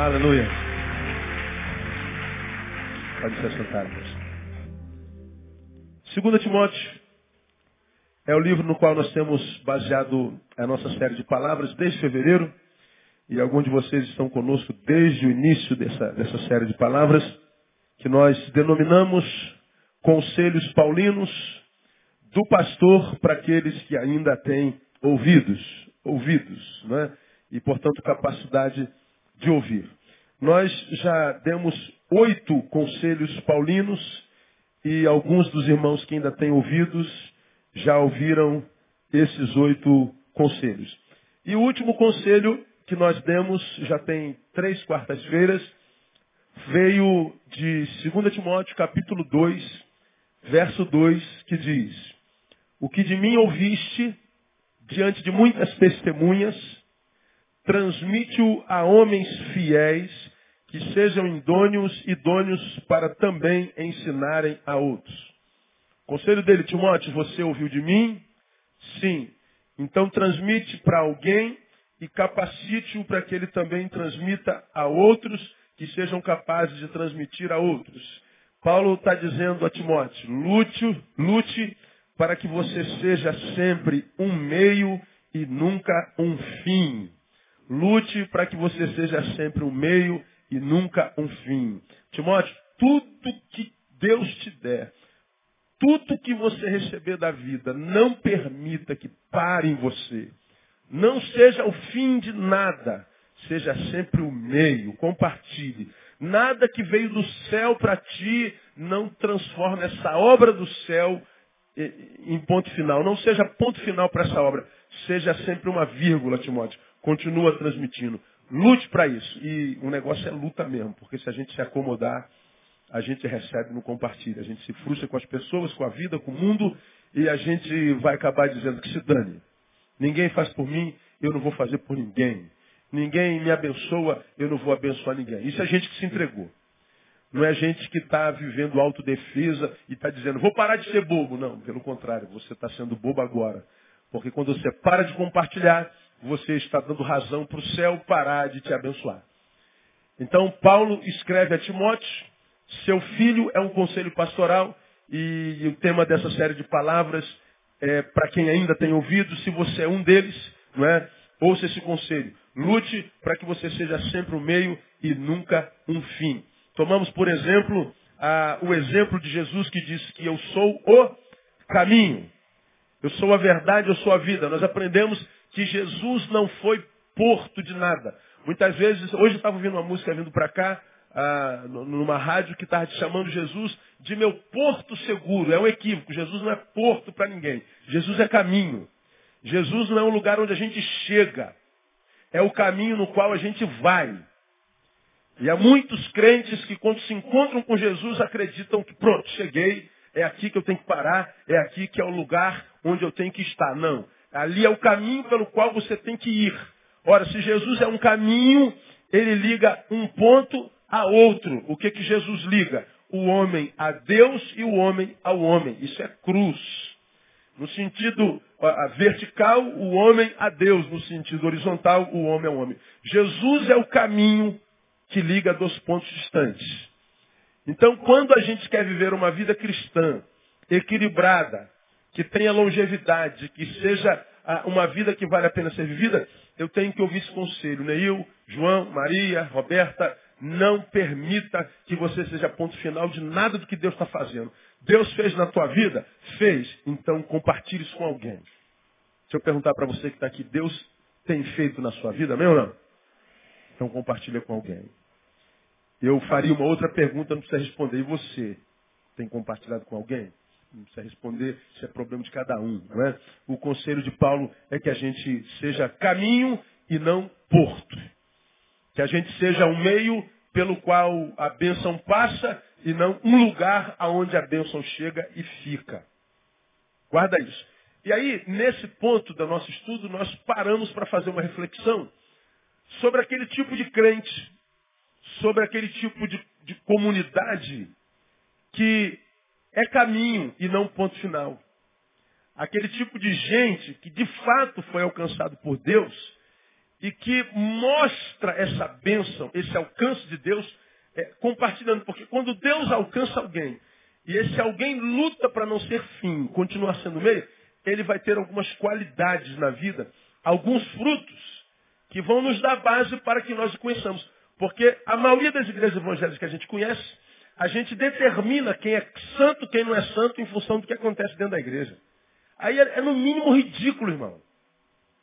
Aleluia. Pode se assentar. 2 Timóteo é o livro no qual nós temos baseado a nossa série de palavras desde fevereiro. E alguns de vocês estão conosco desde o início dessa, dessa série de palavras, que nós denominamos Conselhos Paulinos do Pastor para aqueles que ainda têm ouvidos, ouvidos, né? e portanto capacidade de ouvir. Nós já demos oito conselhos paulinos e alguns dos irmãos que ainda têm ouvidos já ouviram esses oito conselhos. E o último conselho que nós demos, já tem três quartas-feiras, veio de 2 Timóteo capítulo 2, verso 2, que diz, O que de mim ouviste, diante de muitas testemunhas, transmite-o a homens fiéis, que sejam idôneos, idôneos para também ensinarem a outros. Conselho dele, Timóteo, você ouviu de mim? Sim. Então transmite para alguém e capacite-o para que ele também transmita a outros que sejam capazes de transmitir a outros. Paulo está dizendo a Timóteo, lute, lute para que você seja sempre um meio e nunca um fim. Lute para que você seja sempre um meio e nunca um fim. Timóteo, tudo que Deus te der, tudo que você receber da vida, não permita que pare em você. Não seja o fim de nada. Seja sempre o meio. Compartilhe. Nada que veio do céu para ti não transforma essa obra do céu em ponto final. Não seja ponto final para essa obra. Seja sempre uma vírgula, Timóteo. Continua transmitindo. Lute para isso. E o negócio é luta mesmo, porque se a gente se acomodar, a gente recebe no compartilha. A gente se frustra com as pessoas, com a vida, com o mundo, e a gente vai acabar dizendo que se dane. Ninguém faz por mim, eu não vou fazer por ninguém. Ninguém me abençoa, eu não vou abençoar ninguém. Isso é gente que se entregou. Não é gente que está vivendo autodefesa e está dizendo, vou parar de ser bobo. Não, pelo contrário, você está sendo bobo agora. Porque quando você para de compartilhar, você está dando razão para o céu parar de te abençoar. Então, Paulo escreve a Timóteo, seu filho é um conselho pastoral, e o tema dessa série de palavras é para quem ainda tem ouvido, se você é um deles, não é? Ouça esse conselho. Lute para que você seja sempre um meio e nunca um fim. Tomamos, por exemplo, a, o exemplo de Jesus que disse que eu sou o caminho. Eu sou a verdade, eu sou a vida. Nós aprendemos que Jesus não foi porto de nada. Muitas vezes, hoje eu estava ouvindo uma música vindo para cá, ah, numa rádio que estava chamando Jesus de meu porto seguro. É um equívoco. Jesus não é porto para ninguém. Jesus é caminho. Jesus não é um lugar onde a gente chega. É o caminho no qual a gente vai. E há muitos crentes que quando se encontram com Jesus acreditam que pronto, cheguei, é aqui que eu tenho que parar, é aqui que é o lugar onde eu tenho que estar. Não. Ali é o caminho pelo qual você tem que ir. Ora, se Jesus é um caminho, ele liga um ponto a outro. O que que Jesus liga? O homem a Deus e o homem ao homem. Isso é cruz. No sentido vertical, o homem a Deus. No sentido horizontal, o homem ao homem. Jesus é o caminho que liga dois pontos distantes. Então, quando a gente quer viver uma vida cristã, equilibrada, que tenha longevidade, que seja uma vida que vale a pena ser vivida, eu tenho que ouvir esse conselho. Neil, João, Maria, Roberta, não permita que você seja ponto final de nada do que Deus está fazendo. Deus fez na tua vida? Fez. Então compartilhe isso com alguém. Se eu perguntar para você que está aqui, Deus tem feito na sua vida, meu ou não? Então compartilhe com alguém. Eu faria uma outra pergunta, não precisa responder. E você? Tem compartilhado com alguém? Não precisa responder, isso é problema de cada um. Não é? O conselho de Paulo é que a gente seja caminho e não porto. Que a gente seja um meio pelo qual a bênção passa e não um lugar aonde a bênção chega e fica. Guarda isso. E aí, nesse ponto do nosso estudo, nós paramos para fazer uma reflexão sobre aquele tipo de crente, sobre aquele tipo de, de comunidade que é caminho e não ponto final. Aquele tipo de gente que de fato foi alcançado por Deus e que mostra essa bênção, esse alcance de Deus, é, compartilhando. Porque quando Deus alcança alguém e esse alguém luta para não ser fim, continuar sendo meio, ele vai ter algumas qualidades na vida, alguns frutos que vão nos dar base para que nós o conheçamos. Porque a maioria das igrejas evangélicas que a gente conhece, a gente determina quem é santo, quem não é santo, em função do que acontece dentro da igreja. Aí é, é no mínimo ridículo, irmão.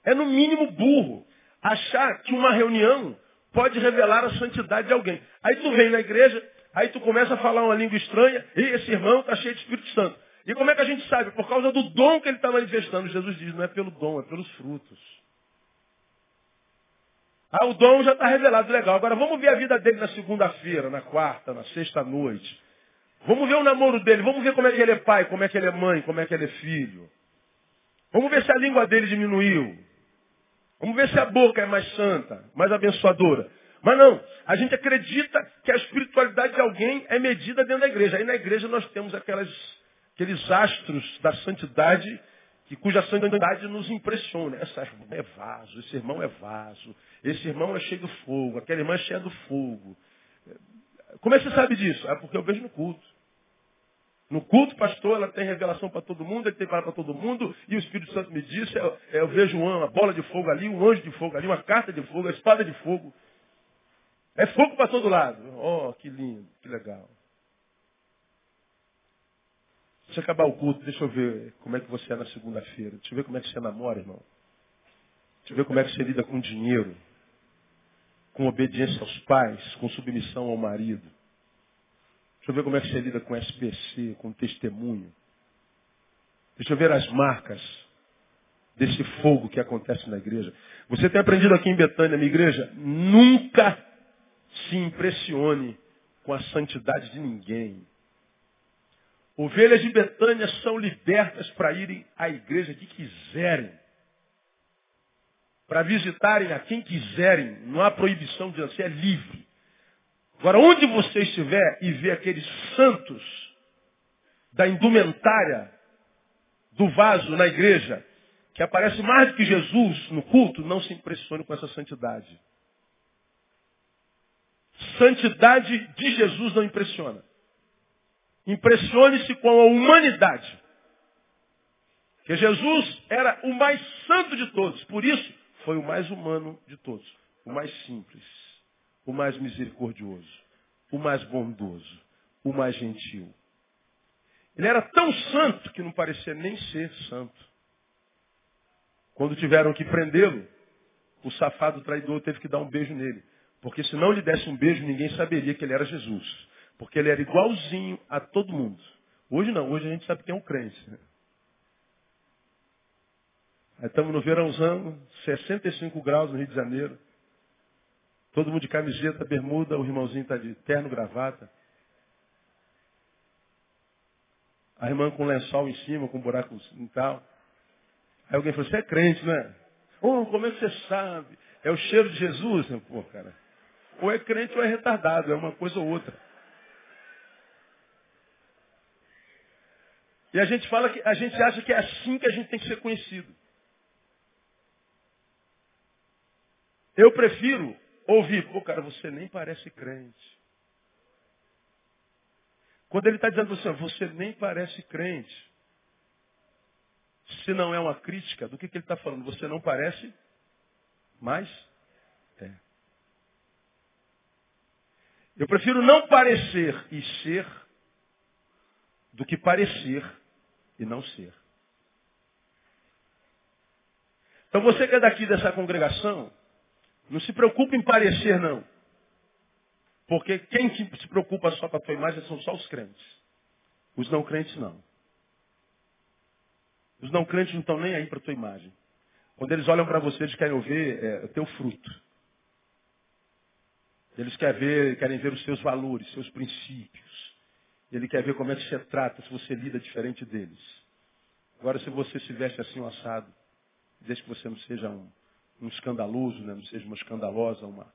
É no mínimo burro achar que uma reunião pode revelar a santidade de alguém. Aí tu vem na igreja, aí tu começa a falar uma língua estranha, e esse irmão está cheio de Espírito Santo. E como é que a gente sabe? Por causa do dom que ele está manifestando. Jesus diz, não é pelo dom, é pelos frutos. Ah, o dom já está revelado, legal. Agora vamos ver a vida dele na segunda-feira, na quarta, na sexta-noite. Vamos ver o namoro dele, vamos ver como é que ele é pai, como é que ele é mãe, como é que ele é filho. Vamos ver se a língua dele diminuiu. Vamos ver se a boca é mais santa, mais abençoadora. Mas não, a gente acredita que a espiritualidade de alguém é medida dentro da igreja. Aí na igreja nós temos aquelas, aqueles astros da santidade, que, cuja santidade nos impressiona. Essa irmã é vaso, esse irmão é vaso, esse irmão é cheio do fogo, aquela irmã é cheia do fogo. Como é que você sabe disso? É porque eu vejo no culto. No culto, pastor, ela tem revelação para todo mundo, ele tem palavra para todo mundo, e o Espírito Santo me disse, eu, eu vejo uma bola de fogo ali, um anjo de fogo ali, uma carta de fogo, uma espada de fogo. É fogo para todo lado. Oh, que lindo, que legal. Deixa eu acabar o culto, deixa eu ver como é que você é na segunda-feira. Deixa eu ver como é que você namora, irmão. Deixa eu ver como é que você lida com dinheiro, com obediência aos pais, com submissão ao marido. Deixa eu ver como é que você lida com SPC, com testemunho. Deixa eu ver as marcas desse fogo que acontece na igreja. Você tem aprendido aqui em Betânia, minha igreja, nunca se impressione com a santidade de ninguém. Ovelhas de Betânia são libertas para irem à igreja que quiserem. Para visitarem a quem quiserem. Não há proibição de você, é livre. Agora, onde você estiver e ver aqueles santos da indumentária do vaso na igreja, que aparece mais do que Jesus no culto, não se impressione com essa santidade. Santidade de Jesus não impressiona. Impressione-se com a humanidade. Que Jesus era o mais santo de todos, por isso foi o mais humano de todos, o mais simples o mais misericordioso, o mais bondoso, o mais gentil. Ele era tão santo que não parecia nem ser santo. Quando tiveram que prendê-lo, o safado traidor teve que dar um beijo nele. Porque se não lhe desse um beijo, ninguém saberia que ele era Jesus. Porque ele era igualzinho a todo mundo. Hoje não, hoje a gente sabe que é um crente. Aí estamos no verãozão, 65 graus no Rio de Janeiro. Todo mundo de camiseta, bermuda, o irmãozinho está de terno, gravata. A irmã com lençol em cima, com buracos e tal. Aí alguém falou, você é crente, né? Oh, como é que você sabe? É o cheiro de Jesus? Pô, cara. Ou é crente ou é retardado, é uma coisa ou outra. E a gente fala que a gente acha que é assim que a gente tem que ser conhecido. Eu prefiro ouvir, pô, cara, você nem parece crente. Quando ele está dizendo assim, você nem parece crente. Se não é uma crítica, do que, que ele está falando? Você não parece, mas é. Eu prefiro não parecer e ser do que parecer e não ser. Então você que é daqui dessa congregação, não se preocupe em parecer, não. Porque quem se preocupa só com a tua imagem são só os crentes. Os não crentes não. Os não crentes não estão nem aí para a tua imagem. Quando eles olham para você, eles querem ver é, o teu fruto. Eles querem ver, querem ver os seus valores, seus princípios. Ele quer ver como é que você trata, se você lida diferente deles. Agora, se você se veste assim, um assado, desde que você não seja um, um escandaloso, né? não seja uma escandalosa, uma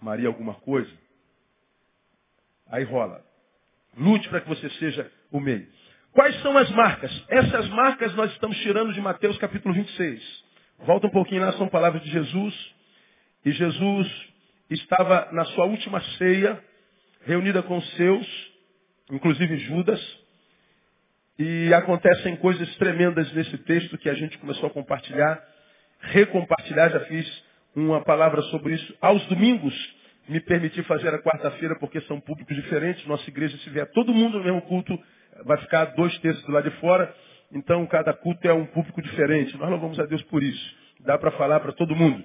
Maria alguma coisa. Aí rola. Lute para que você seja o meio. Quais são as marcas? Essas marcas nós estamos tirando de Mateus capítulo 26. Volta um pouquinho lá, são palavras de Jesus. E Jesus estava na sua última ceia, reunida com os seus, inclusive Judas. E acontecem coisas tremendas nesse texto que a gente começou a compartilhar, recompartilhar, já fiz uma palavra sobre isso. Aos domingos, me permiti fazer a quarta-feira, porque são públicos diferentes. Nossa igreja, se vier todo mundo no mesmo culto, vai ficar dois terços do lado de fora. Então, cada culto é um público diferente. Nós louvamos a Deus por isso. Dá para falar para todo mundo.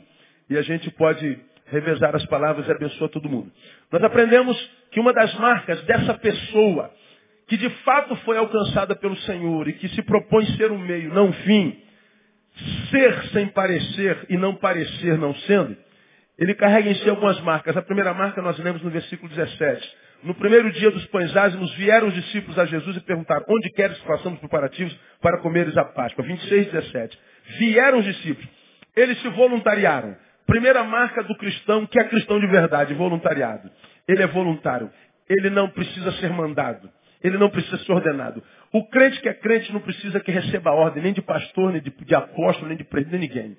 E a gente pode revezar as palavras e abençoar todo mundo. Nós aprendemos que uma das marcas dessa pessoa, que de fato foi alcançada pelo Senhor e que se propõe ser um meio, não um fim, ser sem parecer e não parecer não sendo, ele carrega em si algumas marcas. A primeira marca nós lemos no versículo 17. No primeiro dia dos pães ázimos, vieram os discípulos a Jesus e perguntaram, onde queres que façamos preparativos para comeres a Páscoa? 26, 17. Vieram os discípulos. Eles se voluntariaram. Primeira marca do cristão, que é cristão de verdade, voluntariado. Ele é voluntário. Ele não precisa ser mandado. Ele não precisa ser ordenado. O crente que é crente não precisa que receba ordem, nem de pastor, nem de, de apóstolo, nem de presidente, nem ninguém.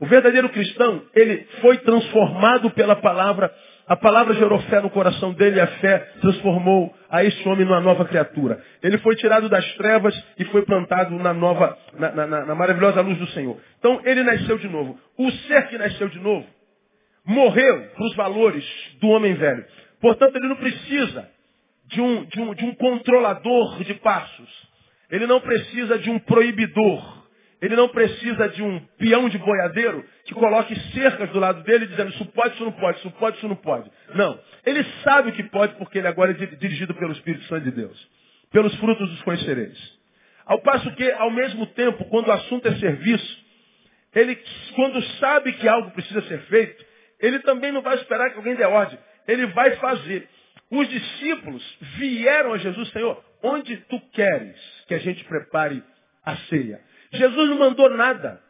O verdadeiro cristão, ele foi transformado pela palavra. A palavra gerou fé no coração dele e a fé transformou a este homem numa nova criatura. Ele foi tirado das trevas e foi plantado na nova, na, na, na maravilhosa luz do Senhor. Então ele nasceu de novo. O ser que nasceu de novo morreu para os valores do homem velho. Portanto, ele não precisa de um, de um, de um controlador de passos. Ele não precisa de um proibidor. Ele não precisa de um peão de boiadeiro que coloque cercas do lado dele dizendo isso pode, isso não pode, isso pode, isso não pode. Não. Ele sabe o que pode porque ele agora é dirigido pelo Espírito Santo de Deus. Pelos frutos dos conhecereis. Ao passo que, ao mesmo tempo, quando o assunto é serviço, ele, quando sabe que algo precisa ser feito, ele também não vai esperar que alguém dê ordem. Ele vai fazer. Os discípulos vieram a Jesus, Senhor, onde tu queres que a gente prepare a ceia? Jesus não mandou nada.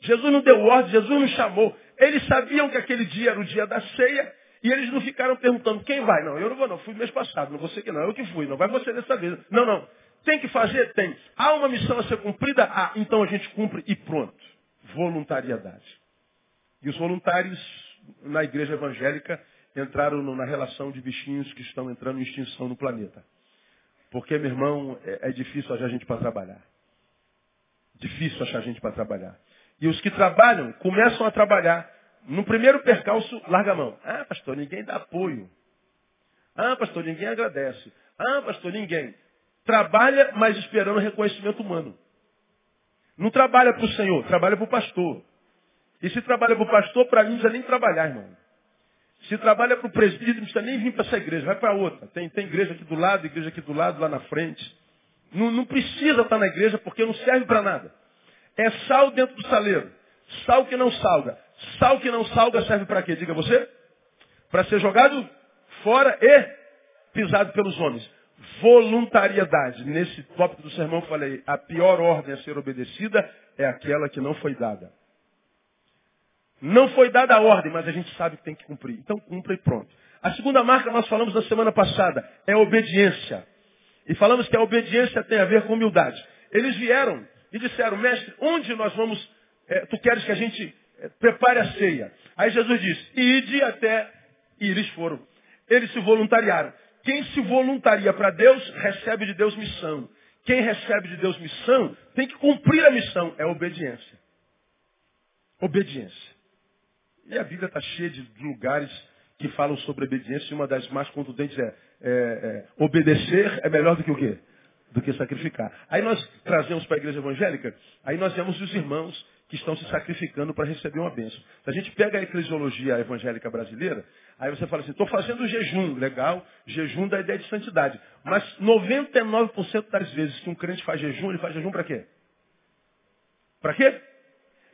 Jesus não deu ordem, Jesus não chamou. Eles sabiam que aquele dia era o dia da ceia e eles não ficaram perguntando quem vai. Não, eu não vou não, fui mês passado, não você que não, eu que fui, não vai você dessa vez. Não, não. Tem que fazer? Tem. Há uma missão a ser cumprida? Ah, então a gente cumpre e pronto. Voluntariedade. E os voluntários na igreja evangélica entraram na relação de bichinhos que estão entrando em extinção no planeta. Porque, meu irmão, é, é difícil achar gente para trabalhar. Difícil achar gente para trabalhar. E os que trabalham começam a trabalhar. No primeiro percalço, larga a mão. Ah, pastor, ninguém dá apoio. Ah, pastor, ninguém agradece. Ah, pastor, ninguém. Trabalha, mas esperando reconhecimento humano. Não trabalha para o Senhor, trabalha para o pastor. E se trabalha para o pastor, para mim não precisa nem trabalhar, irmão. Se trabalha para o presbítero, não precisa nem vir para essa igreja, vai para outra. Tem, tem igreja aqui do lado, igreja aqui do lado, lá na frente. Não, não precisa estar na igreja porque não serve para nada. É sal dentro do saleiro. Sal que não salga. Sal que não salga serve para quê? Diga você. Para ser jogado fora e pisado pelos homens. Voluntariedade. Nesse tópico do sermão eu falei, a pior ordem a ser obedecida é aquela que não foi dada. Não foi dada a ordem, mas a gente sabe que tem que cumprir. Então cumpra e pronto. A segunda marca nós falamos na semana passada é obediência. E falamos que a obediência tem a ver com humildade. Eles vieram e disseram, mestre, onde nós vamos, é, tu queres que a gente é, prepare a ceia? Aí Jesus disse, ide até, e eles foram. Eles se voluntariaram. Quem se voluntaria para Deus, recebe de Deus missão. Quem recebe de Deus missão, tem que cumprir a missão. É obediência. Obediência. E a Bíblia está cheia de lugares que falam sobre obediência e uma das mais contundentes é, é, é, obedecer é melhor do que o quê? Do que sacrificar. Aí nós trazemos para a igreja evangélica, aí nós vemos os irmãos que estão se sacrificando para receber uma bênção. Se a gente pega a eclesiologia evangélica brasileira, aí você fala assim, estou fazendo jejum, legal, jejum da ideia de santidade. Mas 99% das vezes que um crente faz jejum, ele faz jejum para quê? Para quê?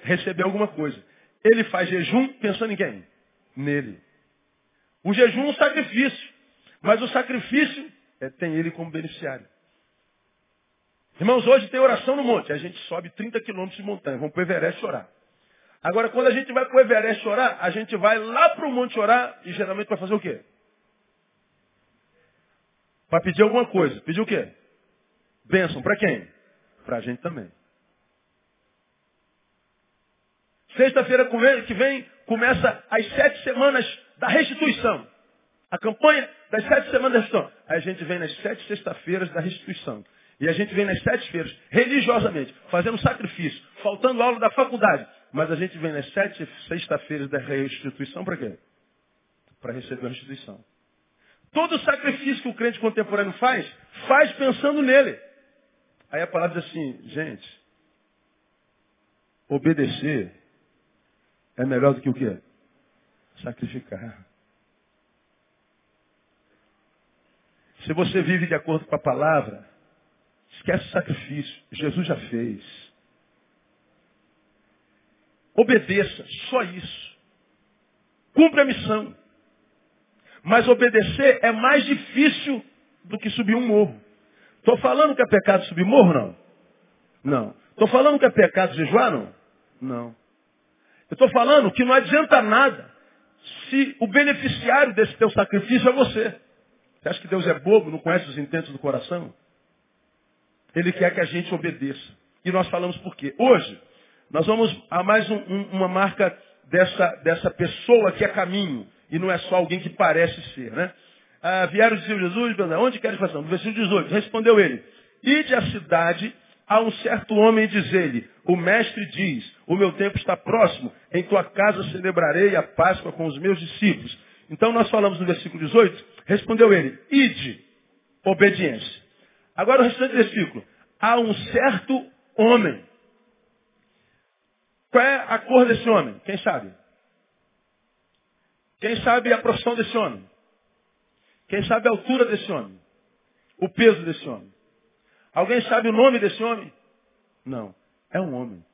Receber alguma coisa. Ele faz jejum pensando em quem? Nele. O jejum é um sacrifício. Mas o sacrifício é, tem ele como beneficiário. Irmãos, hoje tem oração no monte. A gente sobe 30 quilômetros de montanha. Vamos para o Everest orar. Agora, quando a gente vai para o Everest orar, a gente vai lá para o monte orar e geralmente vai fazer o quê? Para pedir alguma coisa. Pedir o quê? Bênção. Para quem? Para a gente também. Sexta-feira que vem começa as sete semanas da restituição. A campanha das sete semanas da restituição. Aí a gente vem nas sete sexta-feiras da restituição. E a gente vem nas sete feiras, religiosamente, fazendo sacrifício, faltando aula da faculdade. Mas a gente vem nas sete sexta-feiras da restituição para quê? Para receber a restituição. Todo sacrifício que o crente contemporâneo faz, faz pensando nele. Aí a palavra diz assim, gente, obedecer é melhor do que o quê? Sacrificar. Se você vive de acordo com a palavra, esquece o sacrifício. Jesus já fez. Obedeça, só isso. Cumpre a missão. Mas obedecer é mais difícil do que subir um morro. Estou falando que é pecado subir morro, não? Não. Estou falando que é pecado jejuar, não? Não. Eu estou falando que não adianta nada se o beneficiário desse teu sacrifício é você. Você acha que Deus é bobo, não conhece os intentos do coração? Ele quer que a gente obedeça. E nós falamos por quê? Hoje, nós vamos a mais um, um, uma marca dessa, dessa pessoa que é caminho. E não é só alguém que parece ser, né? Ah, vieram dizer Jesus, onde queres passar? No versículo 18, respondeu ele, ide à cidade a um certo homem e diz-lhe, o mestre diz, o meu tempo está próximo, em tua casa celebrarei a Páscoa com os meus discípulos. Então nós falamos no versículo 18, respondeu ele, ide, obediência. Agora o restante do versículo, há um certo homem. Qual é a cor desse homem? Quem sabe? Quem sabe a profissão desse homem? Quem sabe a altura desse homem? O peso desse homem? Alguém sabe o nome desse homem? Não. É um homem.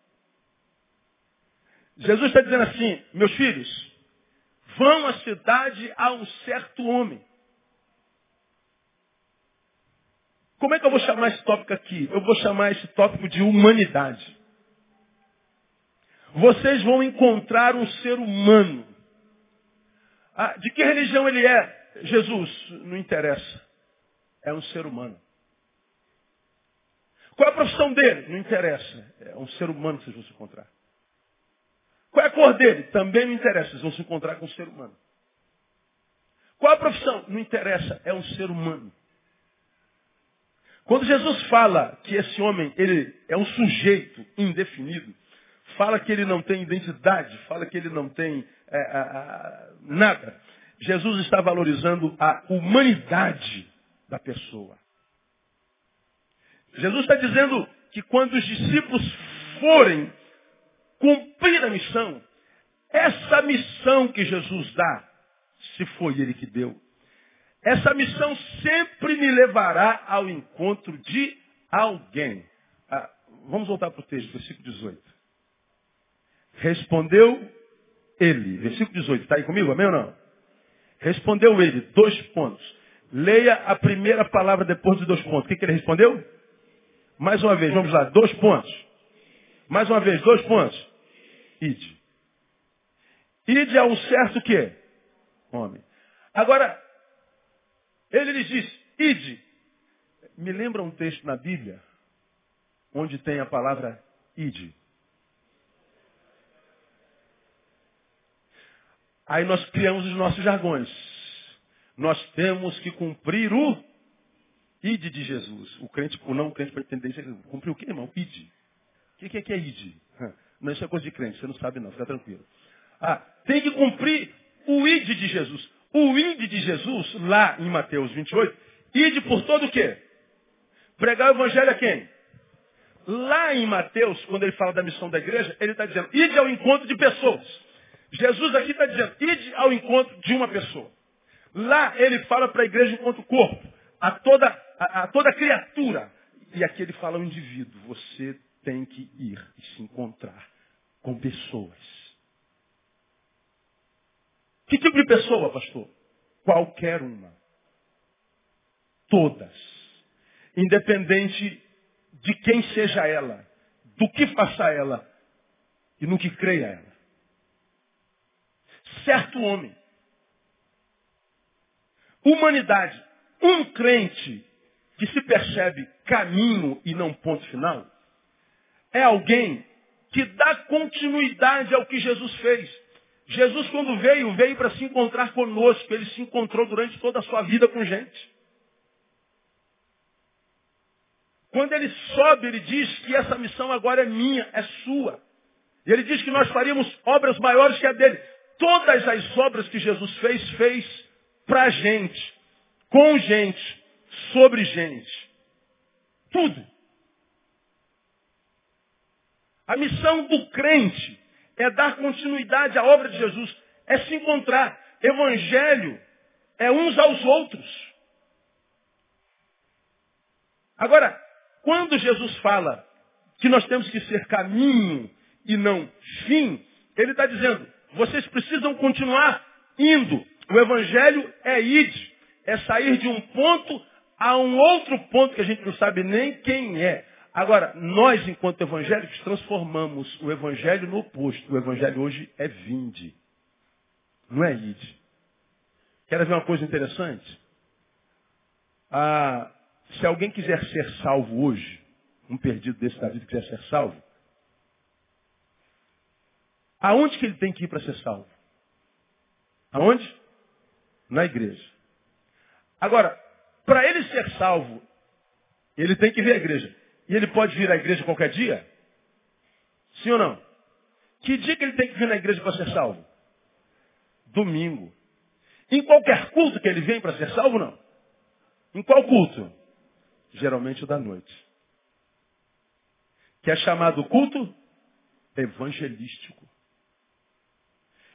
Jesus está dizendo assim, meus filhos, vão à cidade a um certo homem. Como é que eu vou chamar esse tópico aqui? Eu vou chamar esse tópico de humanidade. Vocês vão encontrar um ser humano. Ah, de que religião ele é? Jesus, não interessa. É um ser humano. Qual é a profissão dele? Não interessa. É um ser humano que vocês vão se encontrar. Qual é a cor dele? Também não interessa. Vocês vão se encontrar com um ser humano. Qual a profissão? Não interessa. É um ser humano. Quando Jesus fala que esse homem ele é um sujeito indefinido, fala que ele não tem identidade, fala que ele não tem é, a, a, nada, Jesus está valorizando a humanidade da pessoa. Jesus está dizendo que quando os discípulos forem cumprir a missão, essa missão que Jesus dá, se foi Ele que deu, essa missão sempre me levará ao encontro de alguém. Ah, vamos voltar para o texto, versículo 18. Respondeu ele, versículo 18, está aí comigo, amém ou não? Respondeu ele, dois pontos. Leia a primeira palavra depois dos dois pontos. O que, que ele respondeu? Mais uma vez, vamos lá, dois pontos. Mais uma vez, dois pontos. Ide. Ide a um certo quê? Homem. Agora, ele lhes diz, ide. Me lembra um texto na Bíblia, onde tem a palavra ide. Aí nós criamos os nossos jargões. Nós temos que cumprir o ide de Jesus. O crente, o não crente para entender cumprir o que, irmão? Ide. O que é que é ide? Não, isso é coisa de crente, você não sabe não, fica tranquilo. Ah, tem que cumprir o ide de Jesus. O ide de Jesus, lá em Mateus 28, ide por todo o quê? Pregar o evangelho a quem? Lá em Mateus, quando ele fala da missão da igreja, ele está dizendo, ide ao encontro de pessoas. Jesus aqui está dizendo, ide ao encontro de uma pessoa. Lá ele fala para a igreja enquanto corpo, a toda, a, a toda criatura. E aqui ele fala ao indivíduo, você tem que ir e se encontrar com pessoas. Que tipo de pessoa, pastor? Qualquer uma. Todas. Independente de quem seja ela, do que faça ela e no que creia ela certo homem. Humanidade. Um crente que se percebe caminho e não ponto final é alguém que dá continuidade ao que Jesus fez. Jesus, quando veio, veio para se encontrar conosco. Ele se encontrou durante toda a sua vida com gente. Quando ele sobe, ele diz que essa missão agora é minha, é sua. E ele diz que nós faríamos obras maiores que a dele. Todas as obras que Jesus fez, fez para gente, com gente, sobre gente. Tudo. A missão do crente é dar continuidade à obra de Jesus, é se encontrar. Evangelho é uns aos outros. Agora, quando Jesus fala que nós temos que ser caminho e não fim, ele está dizendo, vocês precisam continuar indo. O evangelho é ir, é sair de um ponto a um outro ponto que a gente não sabe nem quem é. Agora, nós, enquanto evangélicos, transformamos o evangelho no oposto. O evangelho hoje é vinde. Não é ide. Quer ver uma coisa interessante? Ah, se alguém quiser ser salvo hoje, um perdido desse da vida quiser ser salvo, aonde que ele tem que ir para ser salvo? Aonde? Na igreja. Agora, para ele ser salvo, ele tem que vir à igreja. E ele pode vir à igreja qualquer dia? Sim ou não? Que dia que ele tem que vir na igreja para ser salvo? Domingo. Em qualquer culto que ele vem para ser salvo, não? Em qual culto? Geralmente o da noite. Que é chamado culto evangelístico.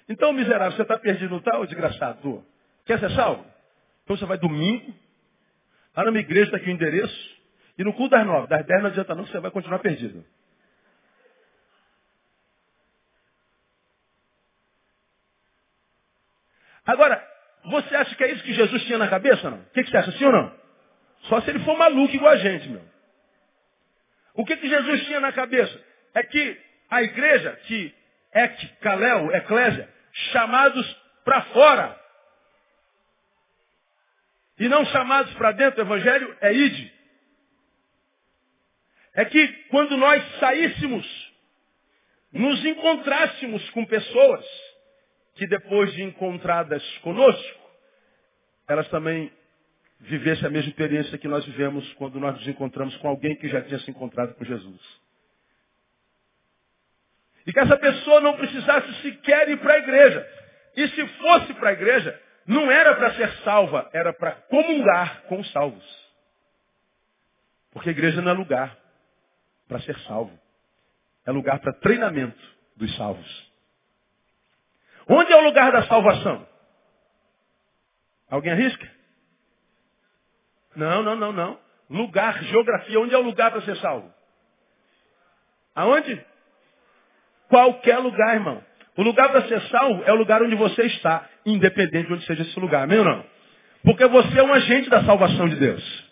Então, miserável, você está perdido, no tal, desgraçado? Quer ser salvo? Então você vai domingo, lá na minha igreja está aqui o endereço, e no culto das nove, das dez não adianta não, você vai continuar perdido. Agora, você acha que é isso que Jesus tinha na cabeça, não? O que, que você acha, sim ou não? Só se ele for maluco igual a gente, meu. O que, que Jesus tinha na cabeça? É que a igreja, que é Kalel, eclésia, chamados para fora. E não chamados para dentro, o evangelho é ide é que quando nós saíssemos, nos encontrássemos com pessoas que depois de encontradas conosco, elas também vivessem a mesma experiência que nós vivemos quando nós nos encontramos com alguém que já tinha se encontrado com Jesus. E que essa pessoa não precisasse sequer ir para a igreja. E se fosse para a igreja, não era para ser salva, era para comungar com os salvos. Porque a igreja não é lugar para ser salvo. É lugar para treinamento dos salvos. Onde é o lugar da salvação? Alguém arrisca? Não, não, não, não. Lugar, geografia, onde é o lugar para ser salvo? Aonde? Qualquer lugar, irmão. O lugar para ser salvo é o lugar onde você está, independente de onde seja esse lugar, amém ou não? Porque você é um agente da salvação de Deus.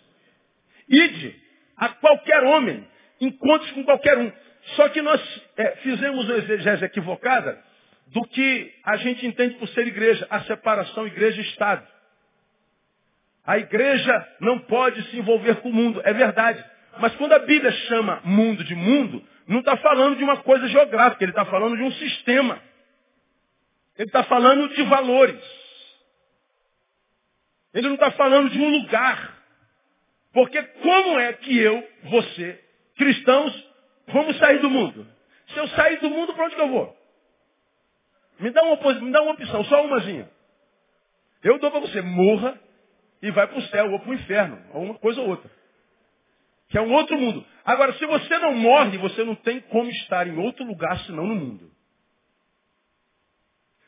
Ide a qualquer homem encontros com qualquer um. Só que nós é, fizemos uma exegese equivocada do que a gente entende por ser igreja, a separação igreja-estado. A igreja não pode se envolver com o mundo, é verdade. Mas quando a Bíblia chama mundo de mundo, não está falando de uma coisa geográfica, ele está falando de um sistema. Ele está falando de valores. Ele não está falando de um lugar. Porque como é que eu, você, cristãos, vamos sair do mundo. Se eu sair do mundo, para onde que eu vou? Me dá uma, me dá uma opção, só umazinha. Eu dou para você, morra e vai para o céu ou para o inferno, ou uma coisa ou outra. Que é um outro mundo. Agora, se você não morre, você não tem como estar em outro lugar senão no mundo.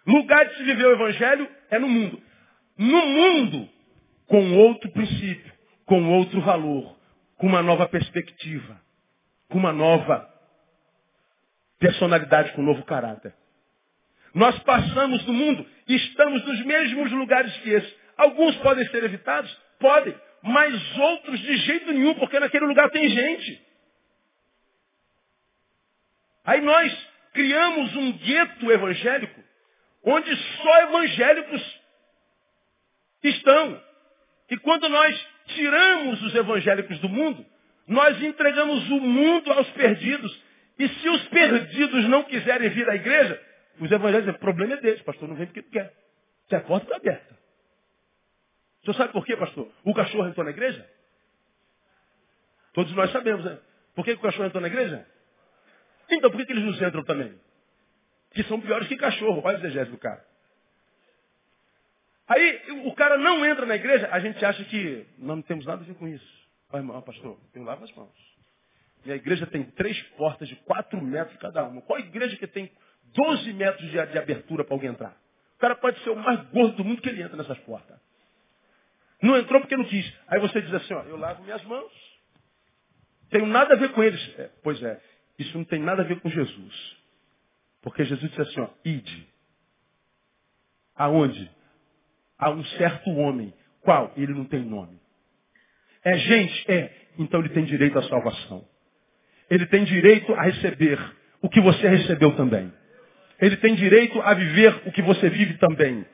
Lugar de se viver o evangelho é no mundo. No mundo, com outro princípio, com outro valor, com uma nova perspectiva com uma nova personalidade, com um novo caráter. Nós passamos no mundo e estamos nos mesmos lugares que esses. Alguns podem ser evitados? Podem. Mas outros de jeito nenhum, porque naquele lugar tem gente. Aí nós criamos um gueto evangélico onde só evangélicos estão. E quando nós tiramos os evangélicos do mundo, nós entregamos o mundo aos perdidos E se os perdidos não quiserem vir à igreja, os evangélicos dizem, o problema é deles, pastor, não vem porque tu quer. Se a porta está aberta. O senhor sabe por quê, pastor? O cachorro entrou na igreja? Todos nós sabemos, né? Por que o cachorro entrou na igreja? Então, por que, eles não entram também? Que são piores que cachorro. Olha o exegese do cara. Aí, o cara não entra na igreja, a gente acha que nós não temos nada a ver com isso. Vai, irmão, pastor, tem lava as mãos. Minha igreja tem três portas de quatro metros cada uma. Qual igreja que tem 12 metros de, de abertura para alguém entrar? O cara pode ser o mais gordo do mundo que ele entra nessas portas. Não entrou porque não quis. Aí você diz assim, ó, eu lavo minhas mãos. Tenho nada a ver com eles. É, pois é, isso não tem nada a ver com Jesus. Porque Jesus disse assim, ó, ide. Aonde? A um certo homem. Qual? Ele não tem nome. É gente? É. Então ele tem direito à salvação. Ele tem direito a receber o que você recebeu também. Ele tem direito a viver o que você vive também.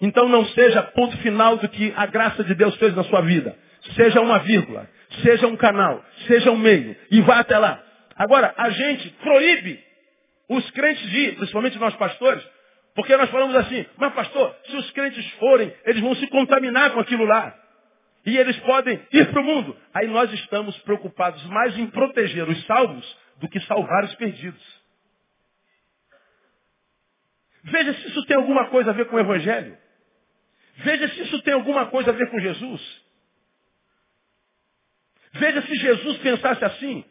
Então não seja ponto final do que a graça de Deus fez na sua vida. Seja uma vírgula, seja um canal, seja um meio. E vá até lá. Agora, a gente proíbe os crentes de ir, principalmente nós pastores, porque nós falamos assim, mas pastor, se os crentes forem, eles vão se contaminar com aquilo lá. E eles podem ir para o mundo. Aí nós estamos preocupados mais em proteger os salvos do que salvar os perdidos. Veja se isso tem alguma coisa a ver com o Evangelho. Veja se isso tem alguma coisa a ver com Jesus. Veja se Jesus pensasse assim.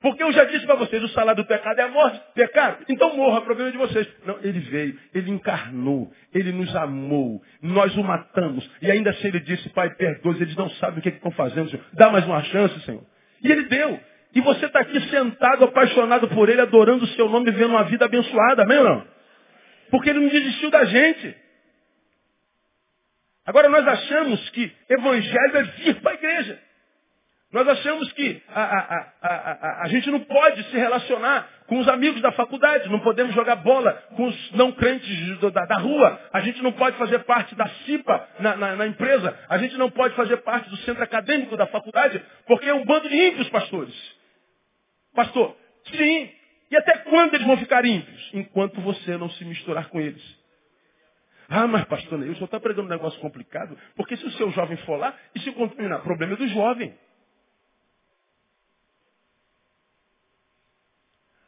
Porque eu já disse para vocês, o salário do pecado é a morte. Pecado? Então morra, problema de vocês. Não, ele veio, ele encarnou, ele nos amou, nós o matamos. E ainda assim ele disse, Pai, perdoe, eles não sabem o que, é estão fazendo, Senhor. Dá mais uma chance, Senhor. E ele deu. E você está aqui sentado, apaixonado por ele, adorando o seu nome, vivendo uma vida abençoada, amém ou não? Porque ele não desistiu da gente. Agora nós achamos que evangelho é vir para a igreja. Nós achamos que a, a, a, a, gente não pode se relacionar com os amigos da faculdade, não podemos jogar bola com os não crentes da, da rua, a gente não pode fazer parte da CIPA na, na, na, empresa, a gente não pode fazer parte do centro acadêmico da faculdade, porque é um bando de ímpios, pastores. Pastor, sim. E até quando eles vão ficar ímpios? Enquanto você não se misturar com eles. Ah, mas pastor, o senhor está pregando um negócio complicado, porque se o seu jovem for lá e se contaminar, problema é do jovem.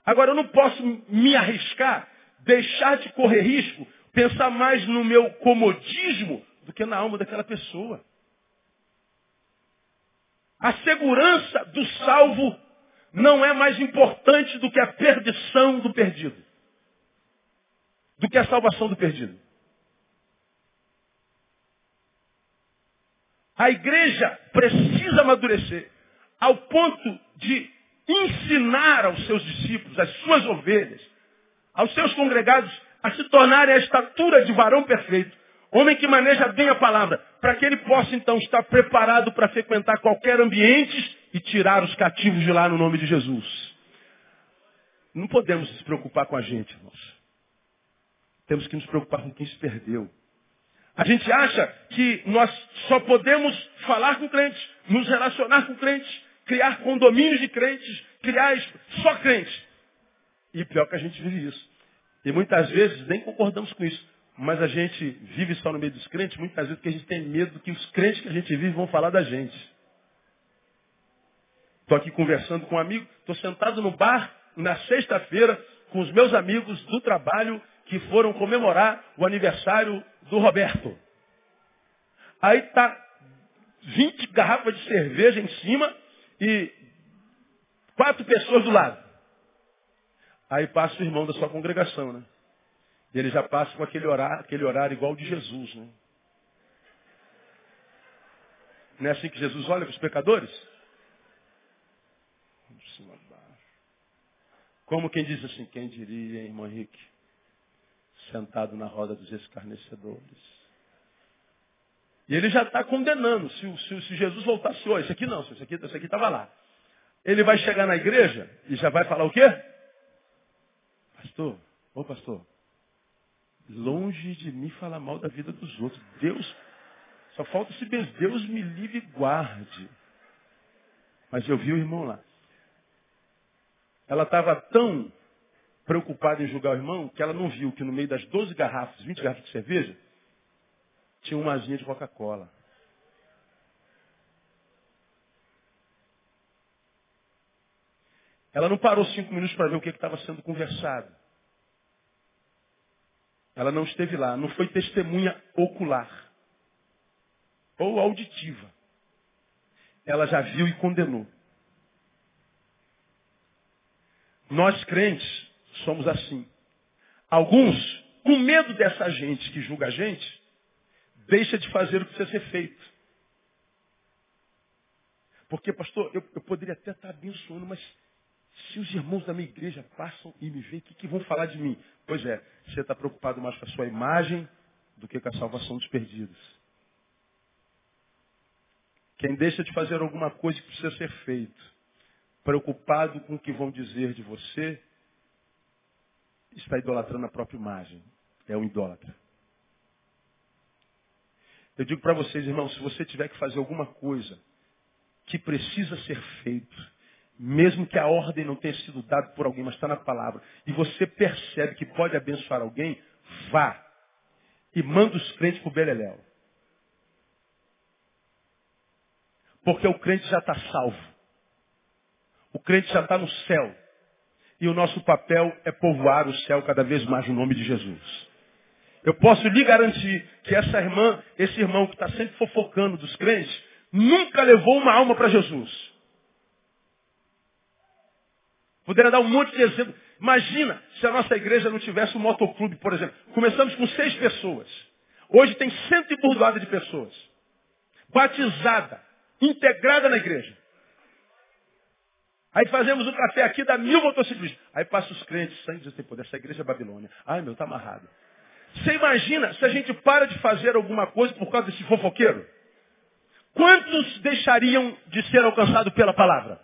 Agora, eu não posso me arriscar, deixar de correr risco, pensar mais no meu comodismo do que na alma daquela pessoa. A segurança do salvo não é mais importante do que a perdição do perdido. Do que a salvação do perdido. A igreja precisa amadurecer ao ponto de ensinar aos seus discípulos, às suas ovelhas, aos seus congregados, a se tornarem a estatura de varão perfeito, homem que maneja bem a palavra, para que ele possa então estar preparado para frequentar qualquer ambiente e tirar os cativos de lá no nome de Jesus. Não podemos nos preocupar com a gente, irmãos. Temos que nos preocupar com quem se perdeu. A gente acha que nós só podemos falar com crentes, nos relacionar com crentes, criar condomínios de crentes, criar só crentes. E pior que a gente vive isso. E muitas vezes nem concordamos com isso. Mas a gente vive só no meio dos crentes, muitas vezes porque a gente tem medo que os crentes que a gente vive vão falar da gente. Estou aqui conversando com um amigo, estou sentado no bar na sexta-feira com os meus amigos do trabalho que foram comemorar o aniversário do Roberto. Aí está 20 garrafas de cerveja em cima e quatro pessoas do lado. Aí passa o irmão da sua congregação, né? E ele já passa com aquele horário, aquele horário igual de Jesus, né? Não é assim que Jesus olha para os pecadores? Como quem diz assim, quem diria, hein, irmão Henrique? Sentado na roda dos escarnecedores. E ele já está condenando. Se, se, se, Jesus voltasse hoje, isso aqui não, isso aqui estava lá. Ele vai chegar na igreja e já vai falar o quê? Pastor, ô pastor, longe de mim falar mal da vida dos outros. Deus, só falta se Deus me livre e guarde. Mas eu vi o irmão lá. Ela estava tão preocupada em julgar o irmão que ela não viu que no meio das 12 garrafas, 20 garrafas de cerveja, tinha uma asinha de Coca-Cola. Ela não parou cinco minutos para ver o que estava sendo conversado. Ela não esteve lá, não foi testemunha ocular ou auditiva. Ela já viu e condenou. Nós crentes somos assim. Alguns, com medo dessa gente que julga a gente, deixa de fazer o que precisa ser feito. Porque, pastor, eu, eu poderia até estar abençoando, mas se os irmãos da minha igreja passam e me veem, o que, que vão falar de mim? Pois é, você está preocupado mais com a sua imagem do que com a salvação dos perdidos. Quem deixa de fazer alguma coisa que precisa ser feito, preocupado com o que vão dizer de você, está idolatrando a própria imagem. É um idólatra. Eu digo para vocês, irmãos, se você tiver que fazer alguma coisa que precisa ser feito, mesmo que a ordem não tenha sido dada por alguém, mas está na palavra, e você percebe que pode abençoar alguém, vá. E manda os crentes para o Beleléu. Porque o crente já está salvo. O crente já está no céu. E o nosso papel é povoar o céu cada vez mais no nome de Jesus. Eu posso lhe garantir que essa irmã, esse irmão que está sempre fofocando dos crentes, nunca levou uma alma para Jesus. Poderia dar um monte de exemplo. Imagina se a nossa igreja não tivesse um motoclube, por exemplo. Começamos com seis pessoas. Hoje tem cento e burdoada de pessoas. Batizada, integrada na igreja. Aí fazemos um café aqui, dá mil motociclistas. Aí passa os crentes, sangue de tem poder. Essa igreja é Babilônia. Ai meu, está amarrado. Você imagina se a gente para de fazer alguma coisa por causa desse fofoqueiro? Quantos deixariam de ser alcançados pela palavra?